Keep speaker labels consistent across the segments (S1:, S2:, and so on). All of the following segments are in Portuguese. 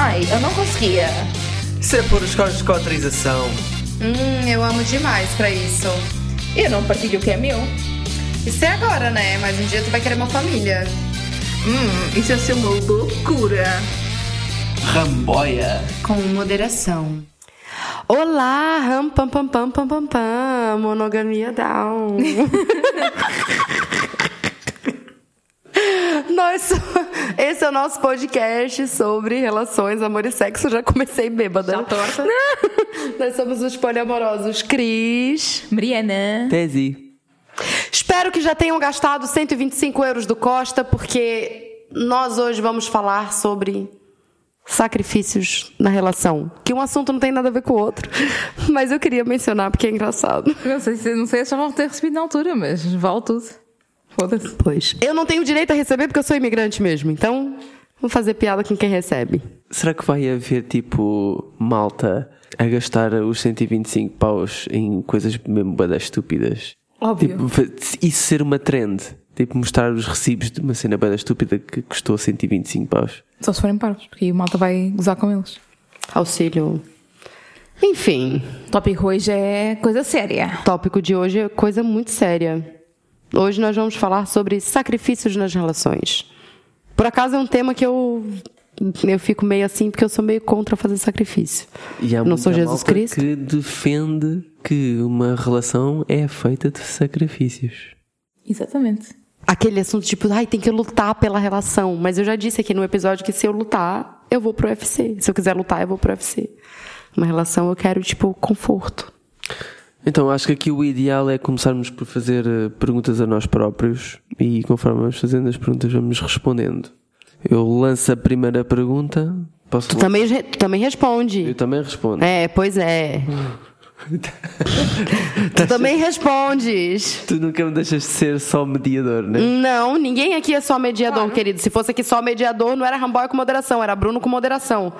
S1: Ai, eu não conseguia.
S2: Isso é por escolas de cotrização.
S1: Hum, eu amo demais pra isso. E eu não partilho o que é meu. Isso é agora, né? Mas um dia tu vai querer uma família. Hum, isso ia ser uma loucura.
S2: Ramboia.
S1: Com moderação.
S3: Olá, ram pam pam pam pam pam pam, monogamia down. Nós, esse é o nosso podcast sobre relações, amor e sexo. Já comecei bêbada.
S1: Já torta.
S3: Nós somos os poliamorosos Cris.
S1: Mariana.
S2: Tese.
S3: Espero que já tenham gastado 125 euros do Costa, porque nós hoje vamos falar sobre sacrifícios na relação. Que um assunto não tem nada a ver com o outro. Mas eu queria mencionar porque é engraçado.
S1: Não sei se não sei se já vão ter recebido na altura, mas vale tudo. Foda-se.
S3: Pois. Eu não tenho direito a receber porque eu sou imigrante mesmo. Então, vou fazer piada com quem recebe.
S2: Será que vai haver tipo malta a gastar os 125 paus em coisas mesmo badas estúpidas?
S1: Óbvio.
S2: Tipo, isso ser uma trend. Tipo, mostrar os recibos de uma cena bada estúpida que custou 125 paus.
S1: Só se forem parvos, porque aí o malta vai gozar com eles.
S3: Auxílio. Enfim,
S1: tópico hoje é coisa séria.
S3: o tópico de hoje é coisa muito séria. Hoje nós vamos falar sobre sacrifícios nas relações. Por acaso é um tema que eu eu fico meio assim porque eu sou meio contra fazer sacrifício.
S2: E há
S3: não sou Jesus
S2: malta
S3: Cristo.
S2: que defende que uma relação é feita de sacrifícios.
S1: Exatamente.
S3: Aquele assunto tipo, ai, tem que lutar pela relação. Mas eu já disse aqui no episódio que se eu lutar, eu vou pro UFC. Se eu quiser lutar, eu vou pro UFC. Uma relação eu quero, tipo, conforto.
S2: Então, acho que aqui o ideal é começarmos por fazer eh, perguntas a nós próprios e conforme vamos fazendo as perguntas, vamos respondendo. Eu lanço a primeira pergunta. Posso
S3: Tu também, tu também responde.
S2: Eu também respondo.
S3: É, pois é. tu também respondes.
S2: Tu nunca me deixas de ser só mediador, né?
S3: Não, ninguém aqui é só mediador, querido. Se fosse aqui só mediador, não era Ramboy com moderação, era Bruno com moderação.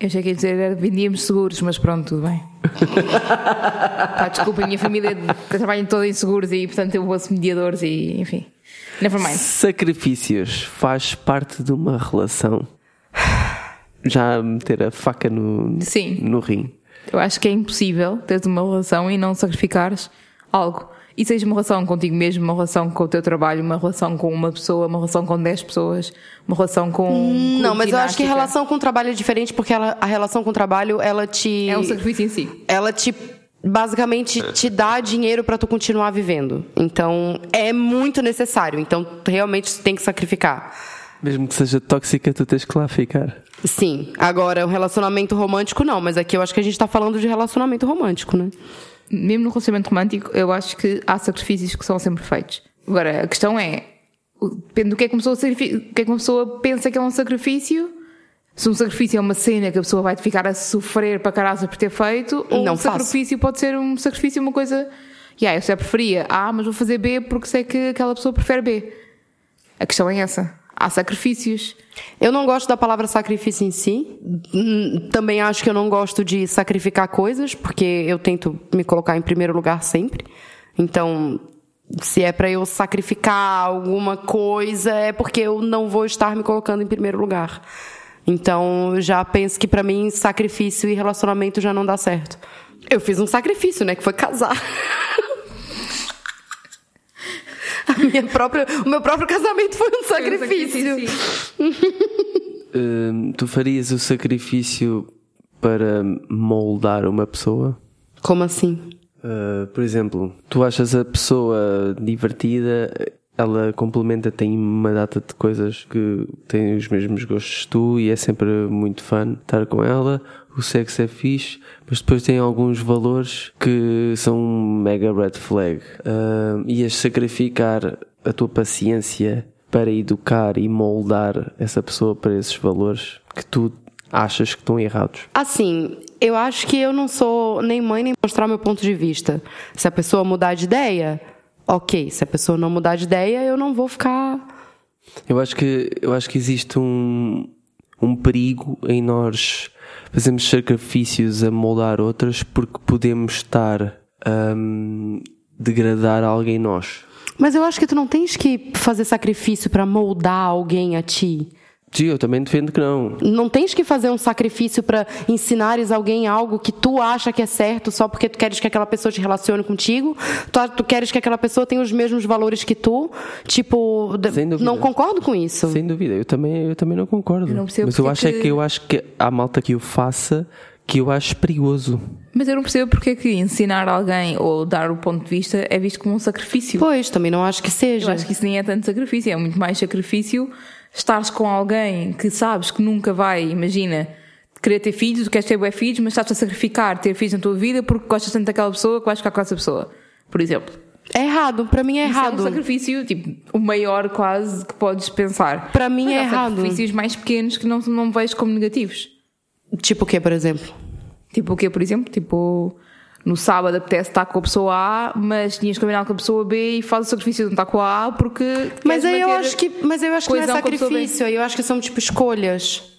S1: Eu achei que ia dizer era vendíamos seguros, mas pronto, tudo bem. Pá, desculpa, a minha família trabalha toda em seguros e portanto eu ouço mediadores e enfim. Never mind.
S2: Sacrifícios faz parte de uma relação. Já meter a faca no,
S1: Sim.
S2: no rim.
S1: Eu acho que é impossível teres uma relação e não sacrificares algo. E seja uma relação contigo mesmo, uma relação com o teu trabalho, uma relação com uma pessoa, uma relação com 10 pessoas, uma relação com. um
S3: Não, mas eu acho que
S1: ginástica.
S3: relação com trabalho é diferente, porque ela- a relação com trabalho, ela te.
S1: É um sacrifício em si.
S3: ela te basicamente te dá dinheiro pra tu continuar vivendo. Então, é muito necessário. Então, tu realmente tem que sacrificar.
S2: Mesmo que seja tóxica, tu tens que lá ficar.
S3: Sim. Agora, um relacionamento romântico não, mas aqui eu acho que a gente tá falando de relacionamento romântico, né?
S1: Mesmo no relacionamento romântico, eu acho que há sacrifícios que são sempre feitos. Agora, a questão é, depende do que é que uma pessoa, que é que uma pessoa pensa que é um sacrifício. Se um sacrifício é uma cena que a pessoa vai ficar a sofrer para caralho por ter feito, ou
S3: Não
S1: um
S3: faço.
S1: sacrifício pode ser um sacrifício uma coisa. Yeah, eu já preferia A, mas vou fazer B porque sei que aquela pessoa prefere B. A questão é essa. Há sacrifícios.
S3: Eu não gosto da palavra sacrifício em si. Também acho que eu não gosto de sacrificar coisas, porque eu tento me colocar em primeiro lugar sempre. Então, se é pra eu sacrificar alguma coisa, é porque eu não vou estar me colocando em primeiro lugar. Então, já penso que pra mim sacrifício e relacionamento já não dá certo. Eu fiz um sacrifício, né, que foi casar. A minha própria, o meu próprio casamento foi um sacrifício.
S2: Hum, tu farias o sacrifício para moldar uma pessoa?
S3: Como assim?
S2: Uh, por exemplo, tu achas a pessoa divertida, ela complementa, tem uma data de coisas que têm os mesmos gostos que tu e é sempre muito fun estar com ela. O sexo é fixe, mas depois tem alguns valores que são um mega red flag. Uh, ias sacrificar a tua paciência para educar e moldar essa pessoa para esses valores que tu achas que estão errados.
S3: Assim, eu acho que eu não sou nem mãe nem mostrar meu ponto de vista. Se a pessoa mudar de ideia, ok. Se a pessoa não mudar de ideia, eu não vou ficar.
S2: Eu acho que, eu acho que existe um, um perigo em nós fazermos sacrifícios a moldar outras porque podemos estar a hum, degradar alguém nós.
S3: Mas eu acho que tu não tens que fazer sacrifício pra moldar alguém a ti.
S2: Sim, eu também defendo que não.
S3: Não tens que fazer um sacrifício para ensinares alguém algo que tu acha que é certo só porque tu queres que aquela pessoa te relacione contigo. Tu, tu queres que aquela pessoa tenha os mesmos valores que tu. Tipo, não concordo com isso.
S2: Sem dúvida, eu também, eu também não concordo.
S1: Eu não percebo
S2: Mas eu
S1: porque
S2: acho é
S1: que-
S2: que eu acho que há malta que o faça que eu acho perigoso.
S1: Mas eu não percebo porque é que ensinar alguém ou dar o ponto de vista é visto como um sacrifício.
S3: Pois, também não acho que
S1: Eu
S3: seja.
S1: acho que isso nem é tanto sacrifício, é muito mais sacrifício estares com alguém que sabes que nunca vai, imagina, querer ter filhos, tu queres ter bué filhos, mas estás a sacrificar ter filhos na tua vida porque gostas tanto daquela pessoa que vais ficar com essa pessoa, por exemplo.
S3: É errado, para mim é
S1: Isso é um
S3: errado.
S1: sacrifício, tipo, o maior quase que podes pensar.
S3: Pra mim
S1: Mas
S3: é
S1: há
S3: errado.
S1: sacrifícios mais pequenos que não, não vejo como negativos.
S3: Tipo o quê, por exemplo?
S1: Tipo o quê, por exemplo? Tipo, no sábado apetece estar com a pessoa A, mas tinhas combinado com a pessoa B e faz o sacrifício de não estar com a A porque.
S3: Mas eu acho que, mas eu acho que não é sacrifício, eu acho que são tipo escolhas.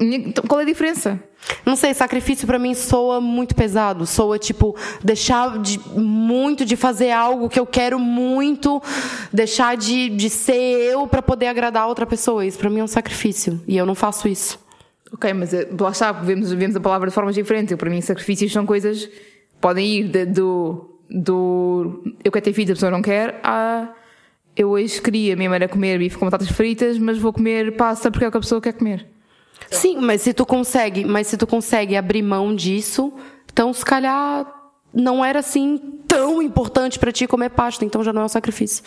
S1: Então, Qual é a diferença?
S3: Não sei, sacrifício pra mim soa muito pesado. Soa tipo deixar de muito de fazer algo que eu quero muito, deixar de, de ser eu pra poder agradar outra pessoa. Isso pra mim é um sacrifício e eu não faço isso.
S1: Ok, mas eh, lá está, vemos, vemos a palavra de formas diferentes. Eu, para mim, sacrifícios são coisas podem ir de- do, do eu quero ter filhos, a pessoa não quer, a eu hoje queria, mãe era comer bife com batatas fritas, mas vou comer pasta porque é o que a pessoa quer comer.
S3: Sim, mas se tu consegue, mas se tu consegue abrir mão disso, então se calhar não era assim tão importante pra ti comer pasta, então já não é um sacrifício.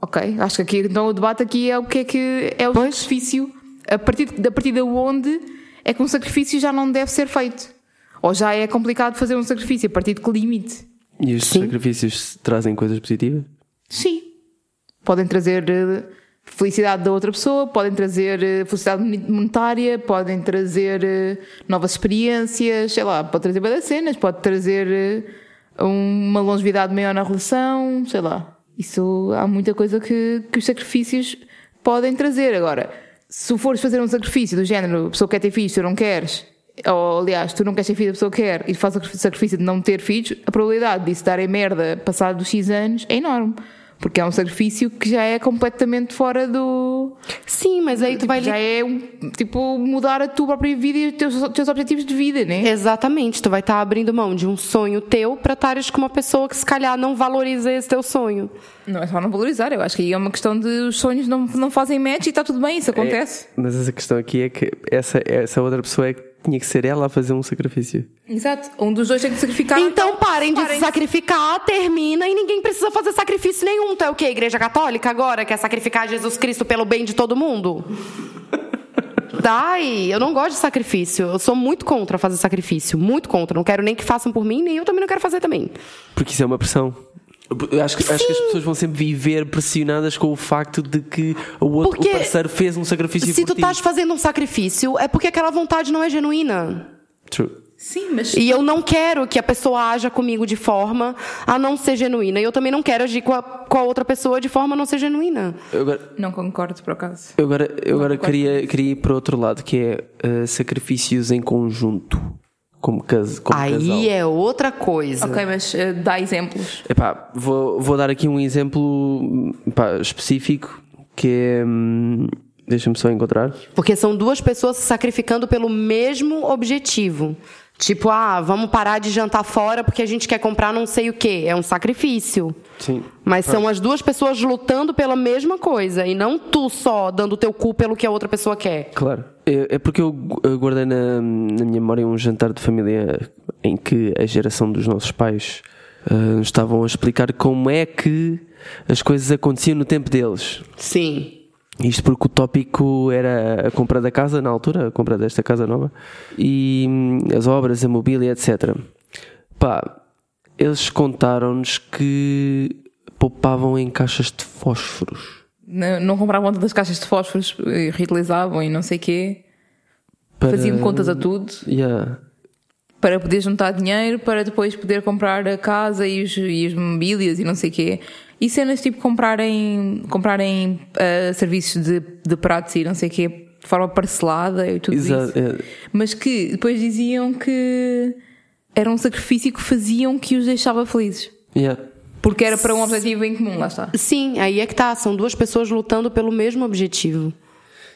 S1: Ok, acho que aqui então o debate aqui é o que é que é o
S3: Pois.
S1: sacrifício, a partir, de- a partir de onde é que um sacrifício já não deve ser feito. Ou já é complicado fazer um sacrifício, a partir de que limite?
S2: E os
S3: Sim.
S2: sacrifícios trazem coisas positivas?
S1: Sim. Podem trazer eh, felicidade da outra pessoa, podem trazer eh, felicidade monetária, podem trazer eh, novas experiências, sei lá, pode trazer várias cenas, pode trazer uma longevidade maior na relação, sei lá. Isso há muita coisa que, que os sacrifícios podem trazer. Agora, se fores fazer um sacrifício do género, a pessoa quer ter filhos, tu não queres, ou aliás, tu não queres ter filhos, a pessoa quer, e faz o sacrifício de não ter filhos, a probabilidade disso darem merda passado X anos é enorme. Porque é um sacrifício que já é completamente fora do.
S3: Sim, mas aí tu
S1: Tipo,
S3: vai
S1: já é tipo mudar a tua própria vida e os teus, teus objetivos de vida, né?
S3: Exatamente, tu vai estar abrindo mão de um sonho teu pra estares com uma pessoa que se calhar não valoriza esse teu sonho.
S1: Não é só não valorizar, eu acho que aí é uma questão de os sonhos não, não fazem match e está tudo bem, isso acontece.
S2: Mas essa questão aqui é que essa, essa outra pessoa é que tinha que ser ela a fazer um sacrifício.
S1: Exato. Um dos dois tem que sacrificar.
S3: Então parem de se
S1: parem.
S3: sacrificar, termina e ninguém precisa fazer sacrifício nenhum. Tu é o quê? Igreja Católica agora? Quer sacrificar Jesus Cristo pelo bem de todo mundo? Ai, eu não gosto de sacrifício. Eu sou muito contra fazer sacrifício. Muito contra. Não quero nem que façam por mim, nem eu também não quero fazer também.
S2: Porque isso é uma pressão. Acho que, acho que as pessoas vão sempre viver pressionadas com o facto de que o outro
S3: Porque
S2: o parceiro fez um sacrifício
S3: Se
S2: por
S3: tu
S2: ti.
S3: estás fazendo um sacrifício, é porque aquela vontade não é genuína.
S2: True.
S1: Sim, mas.
S3: E eu não quero que a pessoa haja comigo de forma a não ser genuína. E eu também não quero agir com a, com a outra pessoa de forma a não ser genuína.
S2: Eu agora,
S1: Não concordo, por acaso.
S2: eu agora, eu agora
S1: concordo
S2: queria, queria ir para outro lado, que é eh, sacrifícios em conjunto. Como, cas, como casal.
S3: Aí é outra coisa.
S1: Ok, mas eh, dá exemplos.
S2: Epá, vou, vou dar aqui um exemplo epá, específico que é. hum, Deixa-me só encontrar.
S3: Porque são duas pessoas se sacrificando pelo mesmo objetivo. Tipo, ah, vamos parar de jantar fora porque a gente quer comprar não sei o quê. É um sacrifício.
S2: Sim.
S3: Mas são as duas pessoas lutando pela mesma coisa. E não tu só dando o teu cu pelo que a outra pessoa quer.
S2: Claro. É, é porque eu eu guardei na, na minha memória um jantar de família em que a geração dos nossos pais nos estavam a explicar como é que as coisas aconteciam no tempo deles.
S3: Sim.
S2: Isto porque o tópico era a compra da casa na altura, a compra desta casa nova, e hum, as obras, a mobília, etc. Pá, eles contaram-nos que poupavam em caixas de fósforos.
S1: Não, não compravam tantas caixas de fósforos, eh, reutilizavam e não sei o quê.
S2: para-
S1: Faziam contas a tudo.
S2: Yeah.
S1: para poder juntar dinheiro para depois poder comprar a casa e os, e as mobílias e não sei o quê. E cenas tipo comprarem, comprarem ah, serviços de, de pratos e não sei o quê de forma parcelada e tudo
S2: Exato,
S1: isso.
S2: é.
S1: Mas que depois diziam que era um sacrifício que faziam que os deixava felizes.
S2: Yeah.
S1: Porque era para um objetivo em comum, lá está.
S3: Sim, aí é que tá. São duas pessoas lutando pelo mesmo objetivo.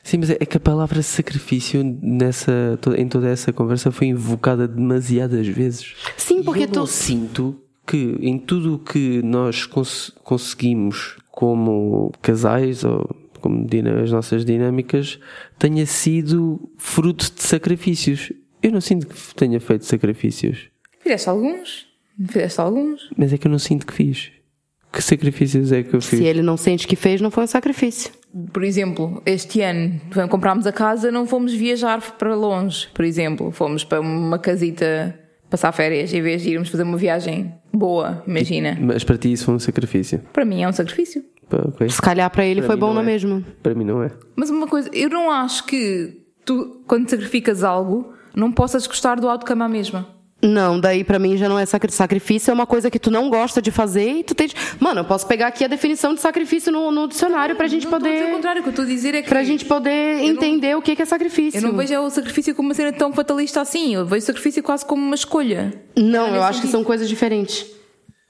S2: Sim, mas é é que a palavra sacrifício nessa, em toda essa conversa foi invocada demasiadas vezes.
S3: Sim, porque
S2: e eu
S3: tu.
S2: sinto que em tudo o que nós cons- conseguimos como casais ou como as nossas dinâmicas tenha sido fruto de sacrifícios. Eu não sinto que tenha feito sacrifícios,
S1: Fizeste alguns? Fizeste alguns?
S2: mas é que eu não sinto que fiz. Que sacrifícios é que eu fiz?
S3: Se ele não sente que fez, não foi um sacrifício.
S1: Por exemplo, este ano, quando comprámos a casa, não fomos viajar para longe, por exemplo. Fomos para uma casita passar férias, em vez de irmos fazer uma viagem boa, imagina.
S2: Mas para ti isso foi um sacrifício.
S1: Para mim é um sacrifício.
S2: Pá, ok.
S3: Se calhar para ele
S2: Para
S3: foi bom
S2: não
S3: na
S2: é.
S3: mesma.
S2: Para mim não é.
S1: Mas uma coisa, eu não acho que tu, quando sacrificas algo, não possas gostar do outcome à mesma.
S3: Não, daí pra mim já não é sacri- sacrifício, é uma coisa que tu não gosta de fazer e tu tem. Mano, eu posso pegar aqui a definição de sacrifício no, no dicionário pra gente
S1: não a dizer o
S3: poder.
S1: contrário, o que eu estou a dizer é que.
S3: Pra gente poder entender o que que é sacrifício.
S1: Eu não vejo o sacrifício como uma cena tão fatalista assim. Eu vejo o sacrifício quase como uma escolha.
S3: Não, eu
S1: nesse
S3: acho que
S1: sentido.
S3: são coisas diferentes.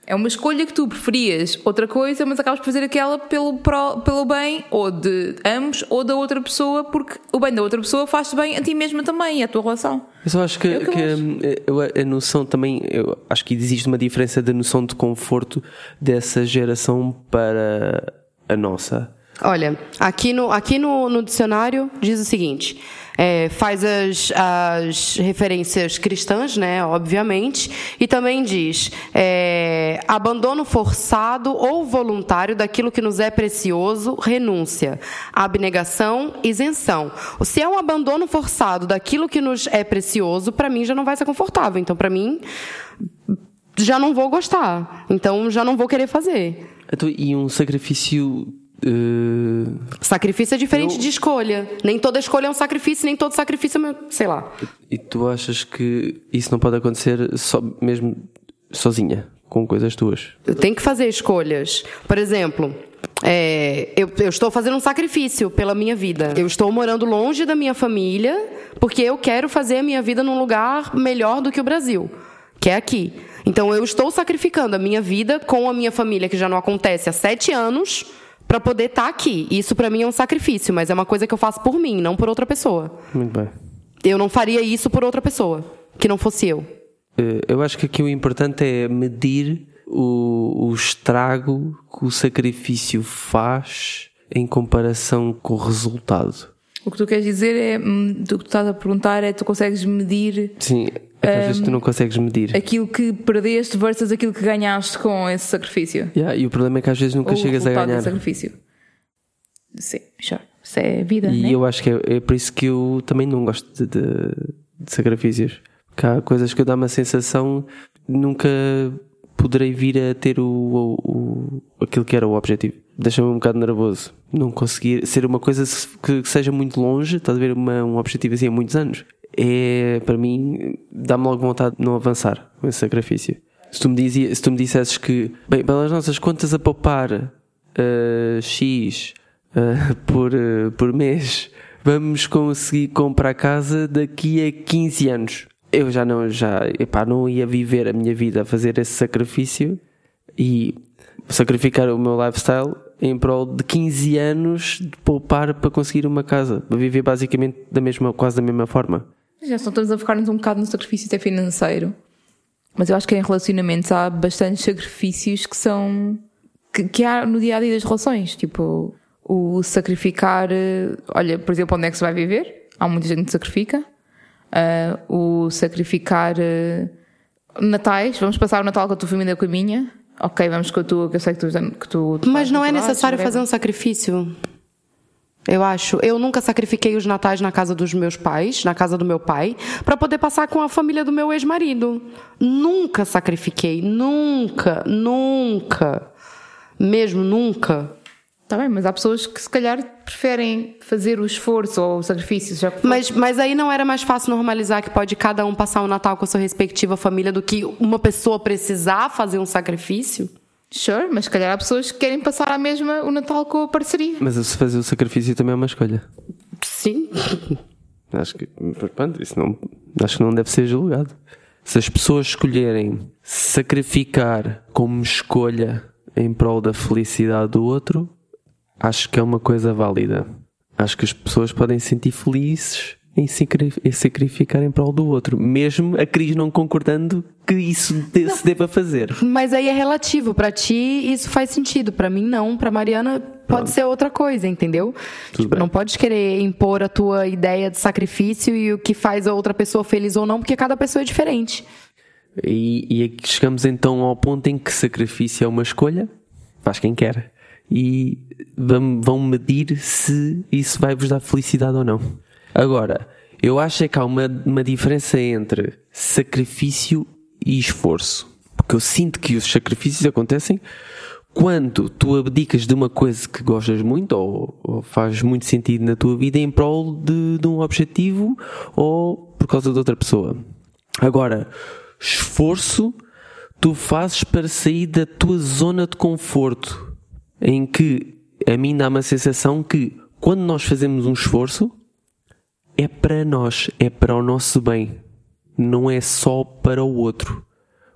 S1: É uma escolha que tu preferias outra coisa, mas acabas por fazer aquela pelo, pró- pelo bem ou de ambos ou da outra pessoa, porque o bem da outra pessoa faz-te bem a ti mesma também à tua relação.
S2: Mas eu acho que,
S1: É que eu
S2: que,
S1: acho.
S2: hum, eu- a noção também, eu acho que existe uma diferença da noção de conforto dessa geração para a nossa.
S3: Olha, aqui no, aqui no, no dicionário diz o seguinte: é, faz as, as referências cristãs, né? Obviamente, e também diz é, abandono forçado ou voluntário daquilo que nos é precioso, renúncia, abnegação, isenção. Se é um abandono forçado daquilo que nos é precioso, para mim já não vai ser confortável. Então, para mim, já não vou gostar. Então, já não vou querer fazer.
S2: Então, e um sacrifício. Eh,
S3: Sacrifício é diferente
S2: Eu-
S3: de escolha. Nem toda escolha é um sacrifício, nem todo sacrifício é, uma- sei lá.
S2: e tu achas que isso não pode acontecer só, mesmo sozinha, com coisas tuas?
S3: Eu tenho que fazer escolhas. Por exemplo, é, eu, eu estou fazendo um sacrifício pela minha vida. Eu estou morando longe da minha família porque eu quero fazer a minha vida num lugar melhor do que o Brasil, que é aqui. Então eu estou sacrificando a minha vida com a minha família, que já não acontece há sete anos, para poder estar aqui. Isso para mim é um sacrifício, mas é uma coisa que eu faço por mim, não por outra pessoa.
S2: Muito bem.
S3: Eu não faria isso por outra pessoa, que não fosse eu.
S2: Eh, Eu acho que aqui o importante é medir o, o estrago que o sacrifício faz em comparação com o resultado.
S1: O que tu queres dizer é, hum, o que tu estás a perguntar é tu consegues medir
S2: Sim, é que às vezes tu não consegues medir.
S1: aquilo que perdeste versus aquilo que ganhaste com esse sacrifício.
S2: Yeah, e o problema é que às vezes nunca
S1: Ou
S2: chegas a ganhar.
S1: desse sacrifício. Sim, sure. Isso é vida,
S2: E
S1: né?
S2: eu acho que é, é por isso que eu também não gosto de, de- de sacrifícios. Porque há coisas que eu dá-me a sensação nunca poderei vir a ter o, o, o- aquilo que era o objetivo. Deixa-me um bocado nervoso. Não conseguir ser uma coisa que, seja muito longe, estás a ver uma, um objetivo assim há muitos anos. É, para mim, dá-me logo vontade de não avançar com esse sacrifício. Se tu me, dizia, se tu me dissesses que, bem, pelas nossas contas a poupar eh, X eh, por, eh, por mês, vamos conseguir comprar casa daqui a 15 anos. Eu já não, já, epá, não ia viver a minha vida a fazer esse sacrifício e sacrificar o meu lifestyle em prol de 15 anos de poupar para conseguir uma casa, para viver basicamente da mesma, quase da mesma forma.
S1: Já só estamos a focar-nos um bocado no sacrifício até financeiro. Mas eu acho que em relacionamentos há bastantes sacrifícios que são. que, que há no dia a dia das relações. Tipo, o sacrificar. eh, Olha, por exemplo, onde é que se vai viver? Há muita gente que sacrifica. Ah, o sacrificar. eh, natais, vamos passar o Natal com a tua família com a minha. Ok, vamos com a tua, que eu sei que tu. Que tu
S3: Mas não é necessário fazer um sacrifício. Eu acho. Eu nunca sacrifiquei os natais na casa dos meus pais, na casa do meu pai, para poder passar com a família do meu ex-marido. Nunca sacrifiquei. Nunca. Nunca. Mesmo nunca.
S1: Tá bem, mas há pessoas que se calhar preferem fazer o esforço ou o sacrifício. Já.
S3: Mas, mas aí não era mais fácil normalizar que pode cada um passar o Natal com a sua respectiva família do que uma pessoa precisar fazer um sacrifício?
S1: Sure, mas se calhar há pessoas que querem passar a mesma o Natal com a parceria.
S2: Mas se fazer o sacrifício também é uma escolha.
S3: Sim.
S2: Acho que, pronto, isso não, acho que não deve ser julgado. Se as pessoas escolherem sacrificar como escolha em prol da felicidade do outro, acho que é uma coisa válida. acho que as pessoas podem se sentir felizes em sacrificar em prol do outro, mesmo a Cris não concordando que isso de, se deva fazer.
S3: Mas aí é relativo. Para ti, isso faz sentido. Para mim, não. Para Mariana, pode Pronto. ser outra coisa, entendeu? Tipo, não pode querer impor a tua ideia de sacrifício e o que faz a outra pessoa feliz ou não, porque cada pessoa é diferente.
S2: E, e chegamos então ao ponto em que sacrifício é uma escolha, faz quem quer. E vão medir se isso vai vos dar felicidade ou não. Agora, eu acho é que há uma, uma diferença entre sacrifício e esforço. Porque eu sinto que os sacrifícios acontecem quando tu abdicas de uma coisa que gostas muito ou, ou faz muito sentido na tua vida em prol de, de um objetivo ou por causa de outra pessoa. Agora, esforço tu fazes para sair da tua zona de conforto, em que a mim dá uma sensação que quando nós fazemos um esforço, é para nós, é para o nosso bem, não é só para o outro.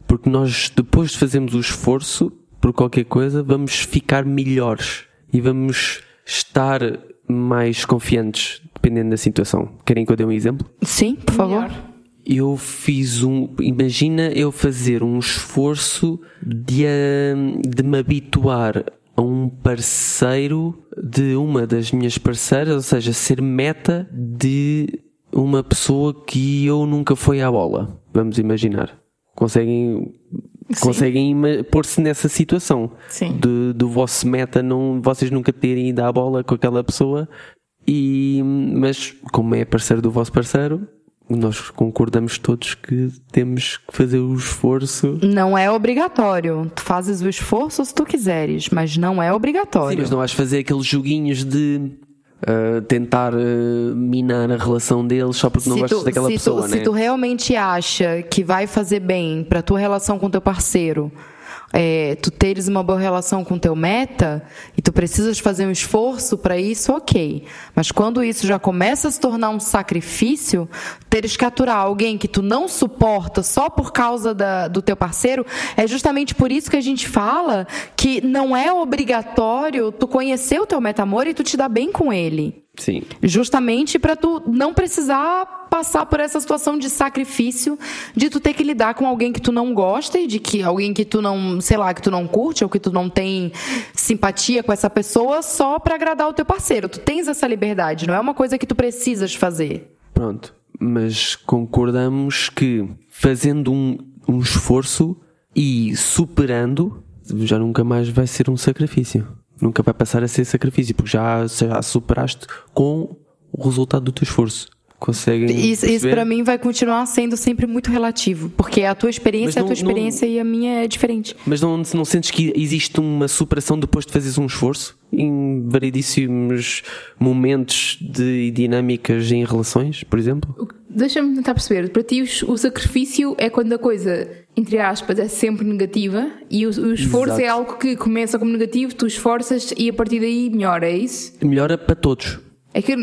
S2: Porque nós, depois de fazermos o esforço por qualquer coisa, vamos ficar melhores e vamos estar mais confiantes, dependendo da situação. Querem que eu dê um exemplo?
S3: Sim, por favor.
S2: Eu fiz um. Imagina eu fazer um esforço de, de me habituar a um parceiro de uma das minhas parceiras, ou seja, ser meta de uma pessoa que eu nunca fui à bola. Vamos imaginar. Conseguem Sim. conseguem pôr-se nessa situação
S1: Sim.
S2: De, do vosso meta não vocês nunca terem ido à bola com aquela pessoa e mas como é parceiro do vosso parceiro nós concordamos todos que temos que fazer o esforço.
S3: Não é obrigatório. Tu fazes o esforço se tu quiseres, mas não é obrigatório.
S2: Sim, mas não vais fazer aqueles joguinhos de uh, tentar uh, minar a relação deles só porque se não gostas daquela pessoa,
S3: tu,
S2: né?
S3: Se tu realmente acha que vai fazer bem para tua relação com teu parceiro, é, tu teres uma boa relação com teu meta e tu precisas fazer um esforço para isso, ok. Mas quando isso já começa a se tornar um sacrifício, teres que aturar alguém que tu não suporta só por causa da, do teu parceiro, é justamente por isso que a gente fala que não é obrigatório tu conhecer o teu meta amor e tu te dar bem com ele.
S2: Sim.
S3: Justamente para tu não precisar passar por essa situação de sacrifício, de tu ter que lidar com alguém que tu não gosta e de que alguém que tu não, sei lá, que tu não curte ou que tu não tem simpatia com essa pessoa só para agradar o teu parceiro. Tu tens essa liberdade, não é uma coisa que tu precisas fazer.
S2: Pronto, mas concordamos que fazendo um, um esforço e superando já nunca mais vai ser um sacrifício nunca vai passar a ser sacrifício, porque já, já superaste com o resultado do teu esforço. Conseguem.
S3: Isso, isso para mim vai continuar sendo sempre muito relativo, porque a tua experiência não, é a tua experiência não, e a minha é diferente.
S2: Mas não, não sentes que existe uma superação depois de fazeres um esforço? Em variedíssimos momentos de dinâmicas em relações, por exemplo?
S1: Deixa-me tentar perceber. Para ti, o sacrifício é quando a coisa, entre aspas, é sempre negativa e o, o esforço Exato. é algo que começa como negativo, tu esforças e a partir daí melhora, é isso?
S2: Melhora para todos.
S1: É que eu,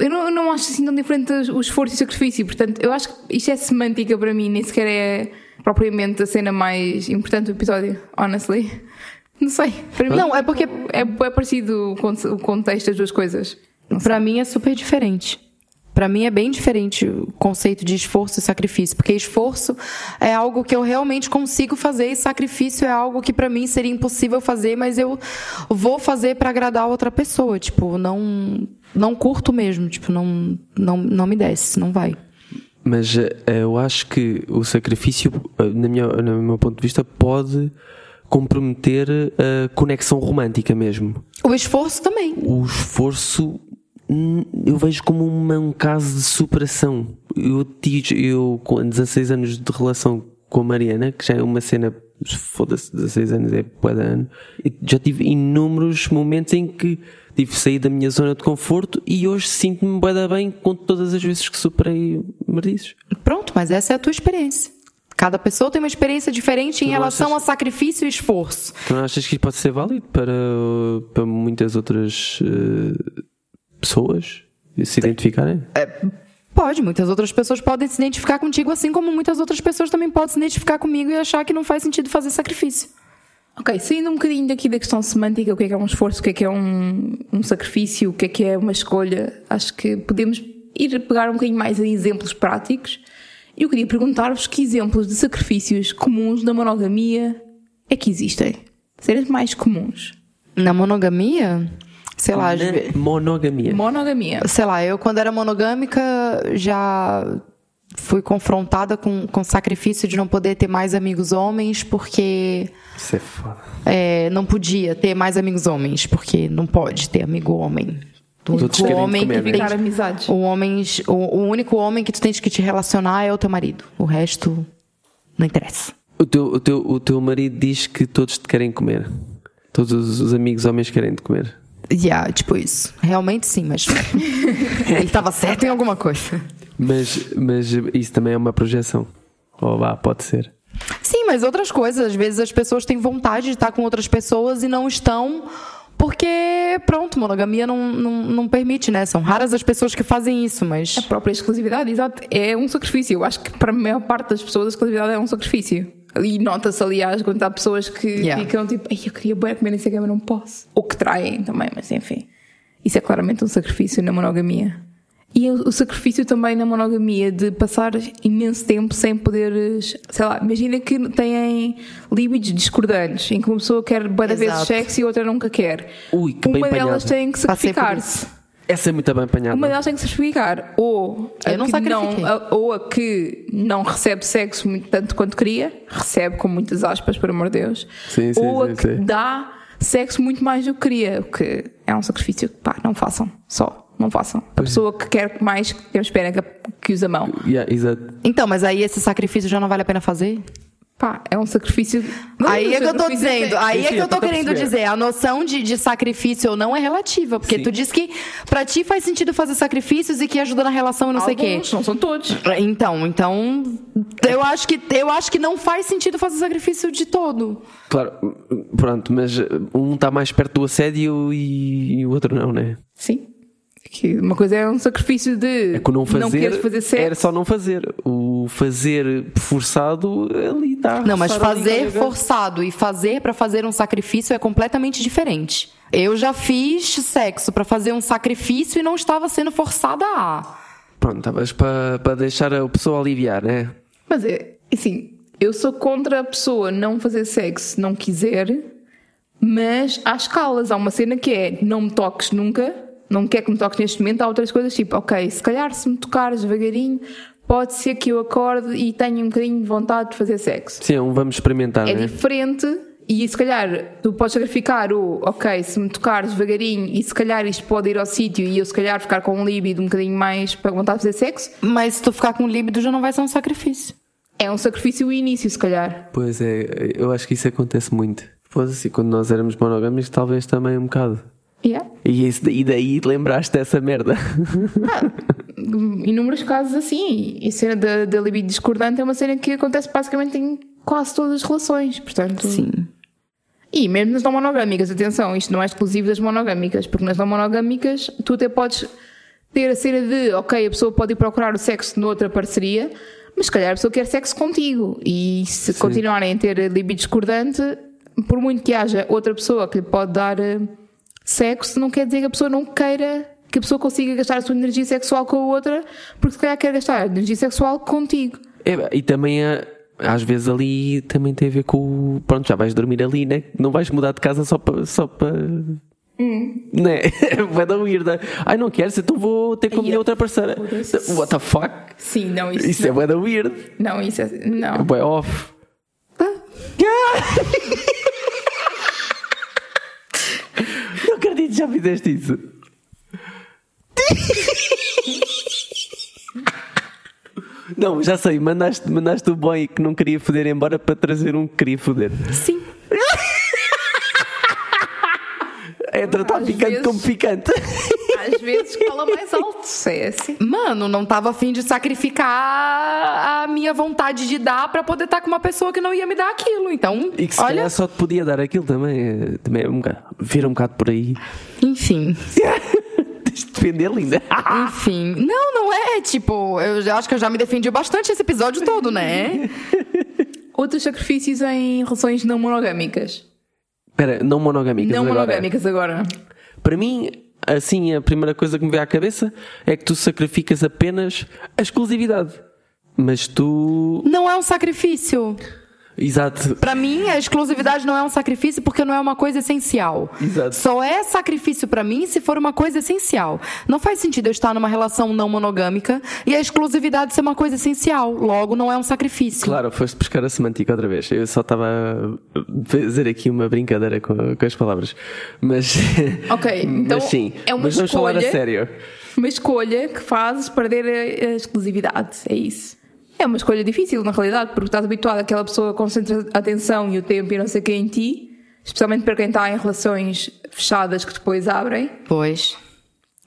S1: eu, não, eu não acho assim tão diferente o esforço e o sacrifício. Portanto, eu acho que isto é semântica para mim, nem sequer é propriamente a cena mais importante do episódio, honestly. Não sei. Para mim, não, é porque é, é parecido o contexto das duas coisas.
S3: Para mim é super diferente. Para mim é bem diferente o conceito de esforço e sacrifício, porque esforço é algo que eu realmente consigo fazer e sacrifício é algo que para mim seria impossível fazer, mas eu vou fazer para agradar outra pessoa, tipo, não não curto mesmo, tipo, não não não me desce, não vai.
S2: Mas eh, eu acho que o sacrifício, eh, na minha, no meu ponto de vista, pode comprometer a conexão romântica mesmo.
S3: O esforço também.
S2: O esforço Hum, eu vejo como uma, um caso de superação. Eu, eu, com 16 anos de relação com a Mariana, que já é uma cena, foda-se, 16 anos é cada ano, já tive inúmeros momentos em que tive que sair da minha zona de conforto e hoje sinto-me bem com todas as vezes que superei merdizes.
S3: Pronto, mas essa é a tua experiência. Cada pessoa tem uma experiência diferente tu em relação achas... a sacrifício e esforço.
S2: Tu não achas que pode ser válido para, para muitas outras uh, pessoas se identificarem?
S3: É, pode, muitas outras pessoas podem se identificar contigo, assim como muitas outras pessoas também podem se identificar comigo e achar que não faz sentido fazer sacrifício.
S1: Ok, saindo um bocadinho daqui da questão semântica, o que é que é um esforço, o que é que é um, um sacrifício, o que é que é uma escolha, acho que podemos ir pegar um bocadinho mais em exemplos práticos. E eu queria perguntar-vos que exemplos de sacrifícios comuns na monogamia é que existem. Serem mais comuns.
S3: Na monogamia? Sei lá,
S2: Na monogamia.
S1: Monogamia.
S3: sei lá, eu quando era monogâmica já fui confrontada com, com o sacrifício de não poder ter mais amigos homens porque
S2: Isso é foda.
S3: é, não podia ter mais amigos homens, porque não pode ter amigo homem. O
S2: Todos
S3: único
S2: querem
S3: homem
S2: comer,
S3: que
S2: né?
S3: tem,
S1: Ficar amizades.
S3: o, homens, o, o único homem que tu tens que te relacionar é o teu marido. O resto não interessa.
S2: O teu, o, teu, o teu marido diz que todos te querem comer. Todos os, os amigos homens querem te comer.
S3: Yeah, tipo isso. Realmente sim, mas ele estava certo em alguma coisa.
S2: Mas, mas isso também é uma projeção. Ou vá, pode ser.
S3: Sim, mas outras coisas. Às vezes as pessoas têm vontade de estar com outras pessoas e não estão porque, pronto, monogamia não, não, não permite, né? São raras as pessoas que fazem isso, mas.
S1: A própria exclusividade, exato, é um sacrifício. Eu acho que para a maior parte das pessoas a exclusividade é um sacrifício. E nota-se, aliás, quando há pessoas que
S3: Yeah.
S1: ficam tipo, Ai, eu queria bem comer nesse mas não posso. Ou que traem também, mas enfim. Isso é claramente um sacrifício na monogamia. E o sacrifício também na monogamia de passar imenso tempo sem poderes, sei lá, imagina que têm líbidos discordantes, em que uma pessoa quer de vezes sexo e outra nunca quer.
S2: Ui, que bem
S1: uma delas tem que sacrificar-se.
S2: Essa é muito bem apanhada.
S1: Uma delas tem que sacrificar ou a
S3: Eu não
S1: que
S3: sacrifiquei.
S1: a- ou a que não recebe sexo muito tanto quanto queria, recebe com muitas aspas, por amor de Deus,
S2: Sim, sim,
S1: ou a
S2: sim,
S1: que
S2: sim.
S1: dá sexo muito mais do que queria, o que é um sacrifício. Pá, não façam, só, não façam. A pessoa que quer mais, que espera que, que use a mão.
S2: Yeah, exato.
S3: Então, mas aí esse sacrifício já não vale a pena fazer?
S1: Pá, é um sacrifício. Não,
S3: aí é que eu tô dizendo,
S1: é-
S3: aí é que eu tô querendo dizer. A noção de, de sacrifício ou não é relativa. Porque
S2: Sim.
S3: tu diz que pra ti faz sentido fazer sacrifícios e que ajuda na relação e não sei o quê.
S1: Alguns, não são todos.
S3: Então, então, eu acho que eu acho que não faz sentido fazer sacrifício de todo.
S2: Claro, pronto, mas um está mais perto do assédio e, e o outro não, né?
S1: Sim. Que uma coisa é um sacrifício de
S2: É que o não fazer,
S1: queres fazer sexo.
S2: era só não fazer. O fazer forçado ali está.
S3: Não, mas fazer forçado e fazer pra fazer um sacrifício é completamente diferente. Eu já fiz sexo pra fazer um sacrifício e não estava sendo forçada a.
S2: Pronto, estavas para para deixar a pessoa aliviar, né?
S1: Mas é, assim, eu sou contra a pessoa não fazer sexo se não quiser, mas há escalas. Há uma cena que é não me toques nunca, não quer que me toques neste momento. Há outras coisas tipo, ok, se calhar se me tocares devagarinho, pode ser que eu acorde e tenha um bocadinho de vontade de fazer sexo.
S2: Sim, é um vamos experimentar,
S1: É
S2: né?
S1: diferente. E se calhar tu podes sacrificar o ok, se me tocares devagarinho e se calhar isto pode ir ao sítio e eu se calhar ficar com um líbido um bocadinho mais para vontade de fazer sexo,
S3: Mas se tu ficar com líbido já não vai ser um sacrifício.
S1: é um sacrifício o início, se calhar.
S2: Pois é, eu acho que isso acontece muito. Pois assim, quando nós éramos monogâmicos, talvez também um bocado.
S1: Yeah.
S2: E, e daí lembraste dessa merda.
S1: inúmeros casos assim. E a cena da, da libido discordante é uma cena que acontece basicamente em quase todas as relações. Portanto,
S3: Sim.
S1: E mesmo nas não monogâmicas, atenção, isto não é exclusivo das monogâmicas, porque nas não monogâmicas tu até podes ter a cena de, ok, a pessoa pode ir procurar o sexo noutra parceria, mas se calhar a pessoa quer sexo contigo. E se continuarem a ter libido discordante, por muito que haja outra pessoa que lhe pode dar eh, sexo, não quer dizer que a pessoa não queira que a pessoa consiga gastar a sua energia sexual com a outra, porque se calhar quer gastar a energia sexual contigo.
S2: É, e também há- às vezes ali também tem a ver com o. Pronto, já vais dormir ali, né? Não vais mudar de casa só para. Só para... Né? Vai dar weird. Ai, não queres, então vou ter com a minha outra parceira. What the fuck?
S1: Sim, não, isso,
S2: Isso é
S1: não.
S2: bué da weird.
S1: Não, isso é. Não.
S2: Bué off. Não acredito, já fizeste isso. Não, já sei, mandaste, mandaste o boy que não queria foder embora para trazer um que queria foder.
S3: Sim.
S2: É tratar
S1: Às
S2: picante
S1: vezes-
S2: como picante.
S1: Às vezes fala mais alto, é assim.
S3: Mano, não tava afim de sacrificar a minha vontade de dar pra poder estar com uma pessoa que não ia me dar aquilo. Então,
S2: E que se
S3: olha,
S2: calhar só te podia dar aquilo também. é- Também é um bocado. Vira um bocado por aí.
S3: enfim.
S2: Defender, linda.
S3: Enfim. Não, não é. Tipo, eu já- acho que eu já me defendi bastante esse episódio todo, né?
S1: Outros sacrifícios em relações não monogâmicas.
S2: Espera, não monogâmicas
S1: não
S2: agora.
S1: monogâmicas agora.
S2: Para mim, assim, a primeira coisa que me vem à cabeça é que tu sacrificas apenas a exclusividade. Mas tu.
S3: Não é um sacrifício.
S2: Exato.
S3: Pra mim, a exclusividade não é um sacrifício porque não é uma coisa essencial.
S2: Exato.
S3: Só é sacrifício pra mim se for uma coisa essencial. Não faz sentido eu estar numa relação não monogâmica e a exclusividade ser uma coisa essencial. Logo, não é um sacrifício.
S2: Claro, foste buscar a semântica outra vez. Eu só estava a fazer aqui uma brincadeira com, com as palavras. Mas.
S1: Ok, então
S2: mas sim.
S1: é uma
S2: mas vamos falar a
S1: escolha.
S2: sério.
S1: Uma escolha que fazes perder a exclusividade. É isso. É uma escolha difícil, na realidade, porque estás habituado àquela pessoa que concentra a atenção e o tempo e não sei o que em ti, especialmente para quem está em relações fechadas que depois abrem,
S3: Pois.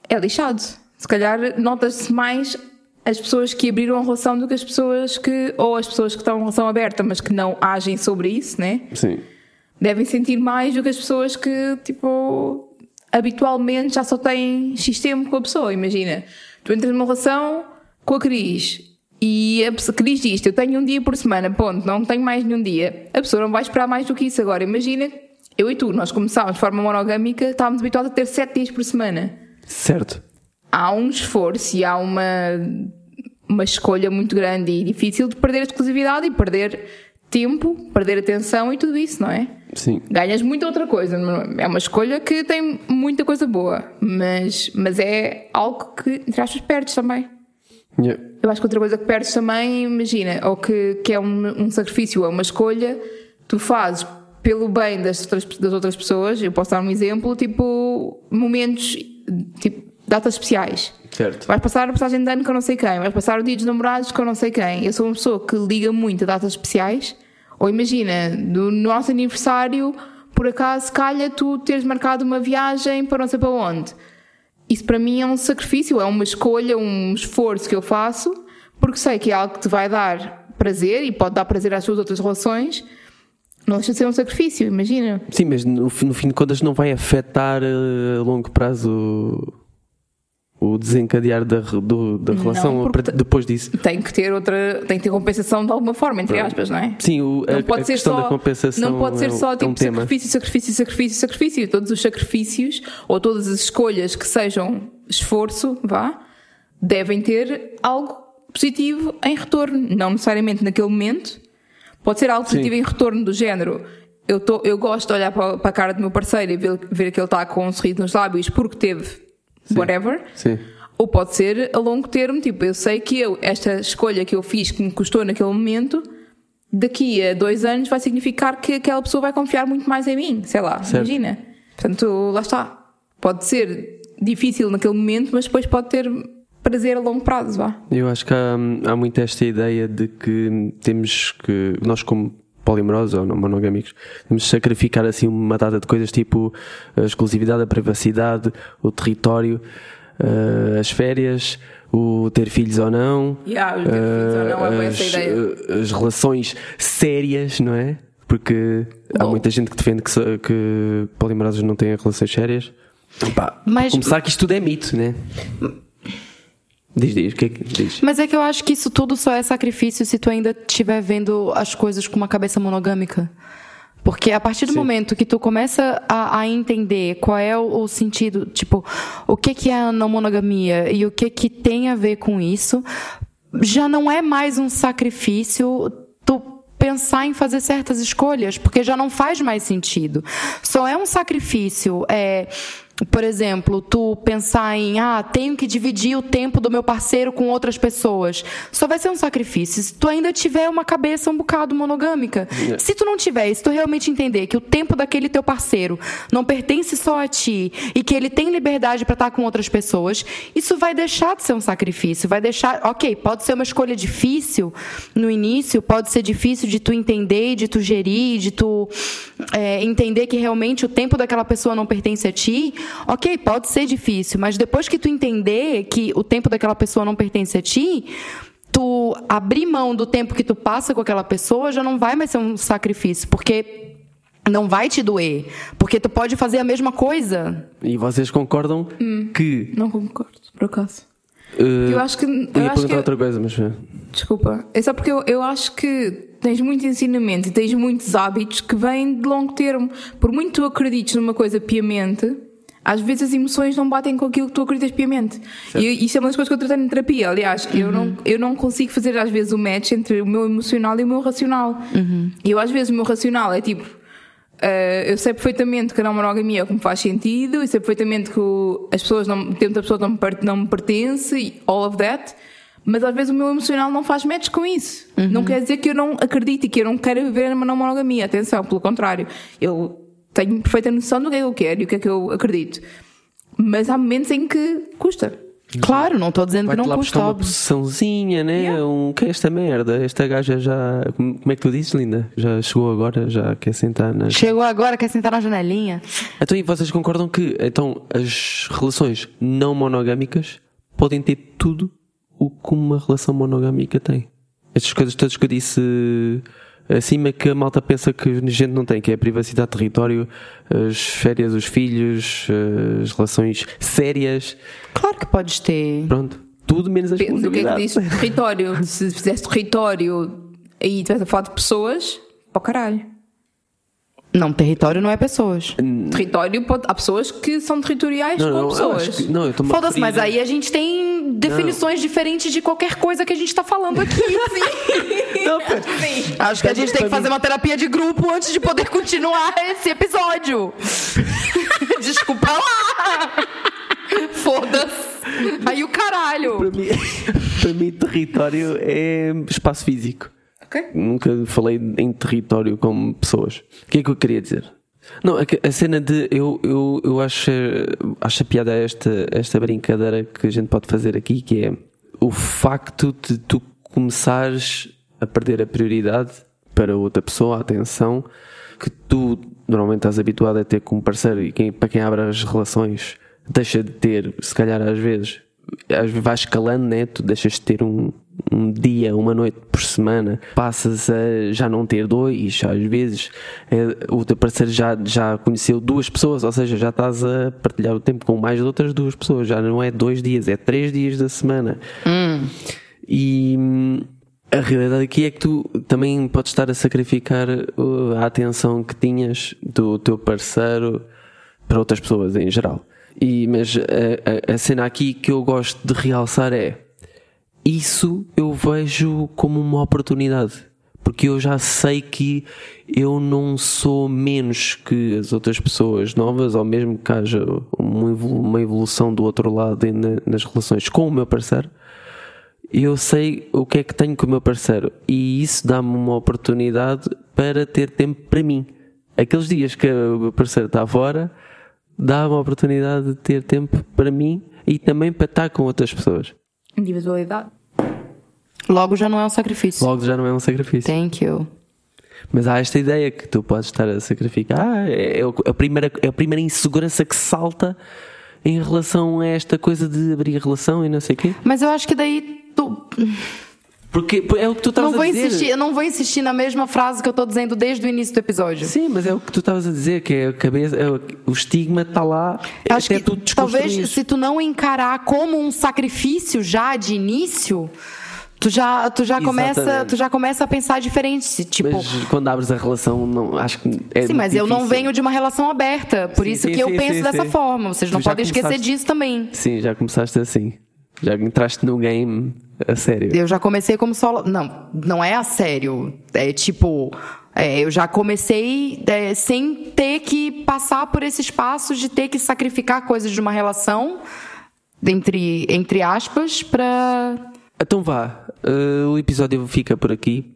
S1: é lixado. Se calhar nota-se mais as pessoas que abriram a relação do que as pessoas que, ou as pessoas que estão em relação aberta, mas que não agem sobre isso, né?
S2: Sim.
S1: devem sentir mais do que as pessoas que, tipo, habitualmente já só têm X tempo com a pessoa. Imagina, tu entras numa relação com a Cris e a pessoa- Cris diz: Eu tenho um dia por semana, ponto, não tenho mais nenhum dia. A pessoa não vai esperar mais do que isso. Agora, imagina, eu e tu, nós começámos de forma monogâmica, estávamos habituados a ter sete dias por semana.
S2: Certo.
S1: Há um esforço e há uma, uma escolha muito grande e difícil de perder a exclusividade e perder tempo, perder atenção e tudo isso, não é?
S2: Sim.
S1: Ganhas muita outra coisa. É uma escolha que tem muita coisa boa, mas, mas é algo que, entre aspas, perdes também.
S2: Yeah.
S1: Eu acho que outra coisa que perdes também, imagina, ou que, que é um, um sacrifício, é uma escolha, tu fazes pelo bem das outras, das outras pessoas. Eu posso dar um exemplo, tipo, momentos, tipo, datas especiais.
S2: Certo.
S1: Vais passar a passagem de ano com não sei quem, vais passar o dia dos namorados com não sei quem. Eu sou uma pessoa que liga muito a datas especiais. Ou imagina, do nosso aniversário, por acaso calha tu teres marcado uma viagem para não sei para onde. Isso para mim é um sacrifício, é uma escolha, um esforço que eu faço, porque sei que é algo que te vai dar prazer e pode dar prazer às suas outras relações. Não deixa de ser um sacrifício, imagina.
S2: Sim, mas no, no fim de contas não vai afetar eh, a longo prazo o, desencadear da, do- da
S1: Não,
S2: relação
S1: te-
S2: depois disso.
S1: Tem que ter outra, tem que ter compensação de alguma forma, entre aspas, não é?
S2: Sim, o, a,
S1: não pode
S2: a
S1: ser
S2: questão
S1: só,
S2: da compensação
S1: não pode ser
S2: é,
S1: só
S2: é
S1: tipo
S2: um tema.
S1: sacrifício, sacrifício, sacrifício, sacrifício. Todos os sacrifícios ou todas as escolhas que sejam esforço, vá, devem ter algo positivo em retorno, não necessariamente naquele momento. Pode ser algo positivo em retorno do género. Eu, tô, eu gosto de olhar para, para a cara do meu parceiro e ver, ver que ele está com um sorriso nos lábios porque teve whatever.
S2: Sim.
S1: Ou pode ser a longo termo, tipo, eu sei que eu, esta escolha que eu fiz que me custou naquele momento, daqui a dois anos vai significar que aquela pessoa vai confiar muito mais em mim, sei lá,
S2: Certo.
S1: imagina. Portanto, lá está. Pode ser difícil naquele momento, mas depois pode ter prazer a longo prazo, vá.
S2: Eu acho que há, há muito esta ideia de que temos que, nós como polimorosos ou não monogâmicos, temos de sacrificar assim uma data de coisas tipo a exclusividade, a privacidade, o território, eh, as férias, o ter filhos ou não,
S1: Yeah, ter filhos ou não, é boa
S2: as,
S1: ideia.
S2: eh, as relações sérias, não é? Porque há
S1: Bom.
S2: muita gente que defende que, que polimorosos não têm relações sérias. Pá,
S3: Mas-
S2: começar que isto tudo é mito, né? Diz, diz, o que é que diz?
S3: Mas é que eu acho que isso tudo só é sacrifício se tu ainda estiver vendo as coisas com uma cabeça monogâmica. Porque a partir do
S2: Sim.
S3: momento que tu começa a, a entender qual é o, o sentido, tipo, o que que é a não monogamia e o que que tem a ver com isso, já não é mais um sacrifício tu pensar em fazer certas escolhas, porque já não faz mais sentido. Só é um sacrifício, é, por exemplo, tu pensar em, ah, tenho que dividir o tempo do meu parceiro com outras pessoas. Só vai ser um sacrifício se tu ainda tiver uma cabeça um bocado monogâmica. Se tu não tiver, se tu realmente entender que o tempo daquele teu parceiro não pertence só a ti e que ele tem liberdade para estar com outras pessoas, isso vai deixar de ser um sacrifício, vai deixar, OK, pode ser uma escolha difícil no início, pode ser difícil de tu entender, de tu gerir, de tu é, entender que realmente o tempo daquela pessoa não pertence a ti, ok, pode ser difícil, mas depois que tu entender que o tempo daquela pessoa não pertence a ti, tu abrir mão do tempo que tu passa com aquela pessoa já não vai mais ser um sacrifício, porque não vai te doer, porque tu pode fazer a mesma coisa.
S2: E vocês concordam
S1: Hum.
S2: que
S1: Não concordo, por acaso.
S2: Uh,
S1: Eu acho que.
S2: eu ia
S1: acho
S2: perguntar
S1: que
S2: outra coisa, mas.
S1: Desculpa. É só porque eu, eu acho que tens muitos ensinamentos e tens muitos hábitos que vêm de longo termo. Por muito que tu acredites numa coisa piamente, às vezes as emoções não batem com aquilo que tu acreditas piamente. E isso é uma das coisas que eu tratei na terapia. Aliás, eu, não, eu não consigo fazer às vezes o match entre o meu emocional e o meu racional. E eu às vezes o meu racional é tipo. eh, eu sei perfeitamente que a não monogamia é o que me faz sentido, e sei perfeitamente que o- as pessoas não, ter outra pessoa não me, não me pertence, e all of that. Mas às vezes o meu emocional não faz match com isso. Não quer dizer que eu não acredite e que eu não quero viver uma não monogamia. Atenção, pelo contrário. Eu tenho perfeita noção do que é que eu quero e o que é que eu acredito. Mas há momentos em que custa.
S3: Claro, não estou dizendo que não
S2: lá
S3: custa,
S2: uma
S3: óbvio.
S2: possessãozinha, né? Um, que é esta merda? Esta gaja já. Como é que tu dizes, Linda? Já chegou agora? Já quer sentar na.
S3: Chegou agora, quer sentar na janelinha?
S2: Então, e vocês concordam que então, as relações não monogâmicas podem ter tudo o que uma relação monogâmica tem? Estas coisas todas que eu disse acima que a malta pensa que a gente não tem, que é a privacidade, território, as férias, os filhos, as relações sérias,
S3: Claro que podes ter.
S2: pronto. Tudo menos a
S1: Depende do que é que
S2: exclusividade.
S1: diz território. Se fizesse território aí estivesse a falar de pessoas, para caralho.
S3: Não, território não é pessoas.
S1: Território, pode, há pessoas que são territoriais
S2: Não,
S1: com
S2: não, eu
S1: pessoas.
S2: acho que- não, eu
S3: Foda-se, mas aí a gente tem definições diferentes de qualquer coisa que a gente tá falando aqui.
S2: Não, pera.
S3: Acho que a gente tem que fazer uma terapia de grupo antes de poder continuar esse episódio. Desculpa lá. Foda-se. Aí o caralho.
S2: Para mim, para mim, território é espaço físico.
S1: Ok?
S2: Nunca falei em território como pessoas. O que é que eu queria dizer? Não, a, a cena de. Eu, eu, eu acho, acho a piada esta, esta brincadeira que a gente pode fazer aqui, que é o facto de tu começares a perder a prioridade para outra pessoa, a atenção, que tu normalmente estás habituado a ter como parceiro e quem, para quem abre as relações deixa de ter, se calhar às vezes, às vezes vai escalando, né? Tu deixas de ter um, um dia, uma noite por semana, passas a já não ter dois, às vezes é, o teu parceiro já, já conheceu duas pessoas, ou seja, já estás a partilhar o tempo com mais de outras duas pessoas, já não é dois dias, é três dias da semana. E hum, a realidade aqui é que tu também podes estar a sacrificar uh, a atenção que tinhas do teu parceiro para outras pessoas em geral. E, mas a, a- a cena aqui que eu gosto de realçar é isso eu vejo como uma oportunidade. Porque eu já sei que eu não sou menos que as outras pessoas novas, ou mesmo que haja uma evolu- uma evolução do outro lado na- nas relações com o meu parceiro, eu sei o que é que tenho com o meu parceiro e isso dá-me uma oportunidade para ter tempo para mim. Aqueles dias que o meu parceiro está fora, dá-me a oportunidade de ter tempo para mim e também para estar com outras pessoas.
S1: Individualidade.
S3: Logo já não é um sacrifício.
S2: Logo já não é um sacrifício.
S3: Thank you.
S2: Mas há esta ideia que tu podes estar a sacrificar. Ah, é, é o- a primeira, é a primeira insegurança que salta em relação a esta coisa de abrir a relação e não sei o quê.
S3: Mas eu acho que daí tu.
S2: Porque é o que tu estavas a dizer.
S3: insistir, eu não vou insistir na mesma frase que eu tô dizendo desde o início do episódio.
S2: Sim, mas é o que tu estavas a dizer, que é a cabeça, é o, o estigma está lá
S3: acho que
S2: tu
S3: talvez se tu não encarar como um sacrifício já de início, tu já, tu já começa, tu já começa a pensar diferente, tipo,
S2: Mas quando abres a relação, não, acho que é
S3: Sim, mas eu não
S2: difícil.
S3: venho de uma relação aberta, por
S2: Sim,
S3: isso
S2: sim,
S3: que eu
S2: sim,
S3: penso dessa forma. Vocês não podem esquecer disso também.
S2: Sim, já começaste assim. Já entraste no game a sério.
S3: Eu já comecei como solo. Não, não é a sério. É tipo. é, eu já comecei é, sem ter que passar por esses passos de ter que sacrificar coisas de uma relação, entre, entre aspas, pra.
S2: Então vá, eh, o episódio fica por aqui.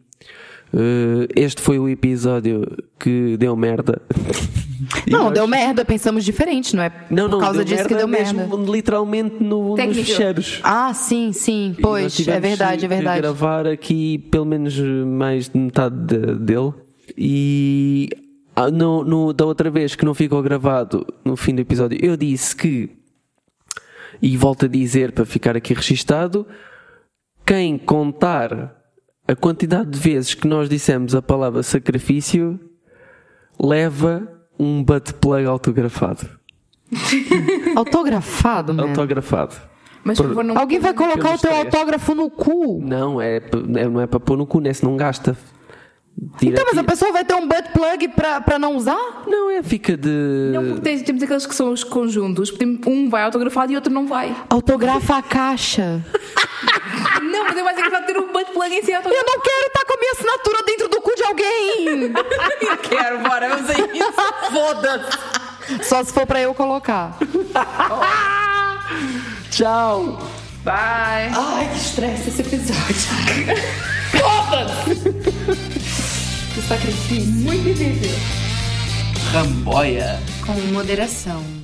S2: Eh, este foi o episódio que deu merda.
S3: Não, deu merda, pensamos diferente, não é
S2: Não, não,
S3: por causa disso que deu
S2: mesmo,
S3: merda.
S2: literalmente no, nos fecheiros.
S3: Ah, sim, sim, pois, é verdade, é
S2: que
S3: verdade.
S2: gravar aqui pelo menos mais de metade de- dele. E ah, no, no- da outra vez que não ficou gravado no fim do episódio, eu disse que, e volto a dizer para ficar aqui registado, quem contar a quantidade de vezes que nós dissemos a palavra sacrifício leva um butt plug autografado.
S3: Autografado, mano.
S2: Autografado.
S1: Mas por
S3: Alguém vai colocar o teu autógrafo no cu.
S2: Não, é, é- não é para pôr no cu, né? Se não gasta.
S3: Então, mas a pessoa vai ter um butt plug pra, pra não usar?
S2: Não, é, fica de.
S1: Não, porque tens- temos aqueles que são os conjuntos, porque um vai autografado e outro não vai.
S3: Autografa a caixa.
S1: Não, mas é mais engraçado ter um butt plug em si
S3: Eu
S1: autografado.
S3: não quero estar com a minha assinatura dentro do cu de alguém.
S1: Eu quero, bora, vamos a isso.
S3: Foda-se. Só se for pra eu colocar.
S2: Tchau!
S1: Bye.
S3: Ai, que estresse esse episódio. Foda-se. Que sacrifício.
S2: Ramboia!
S3: Com moderação.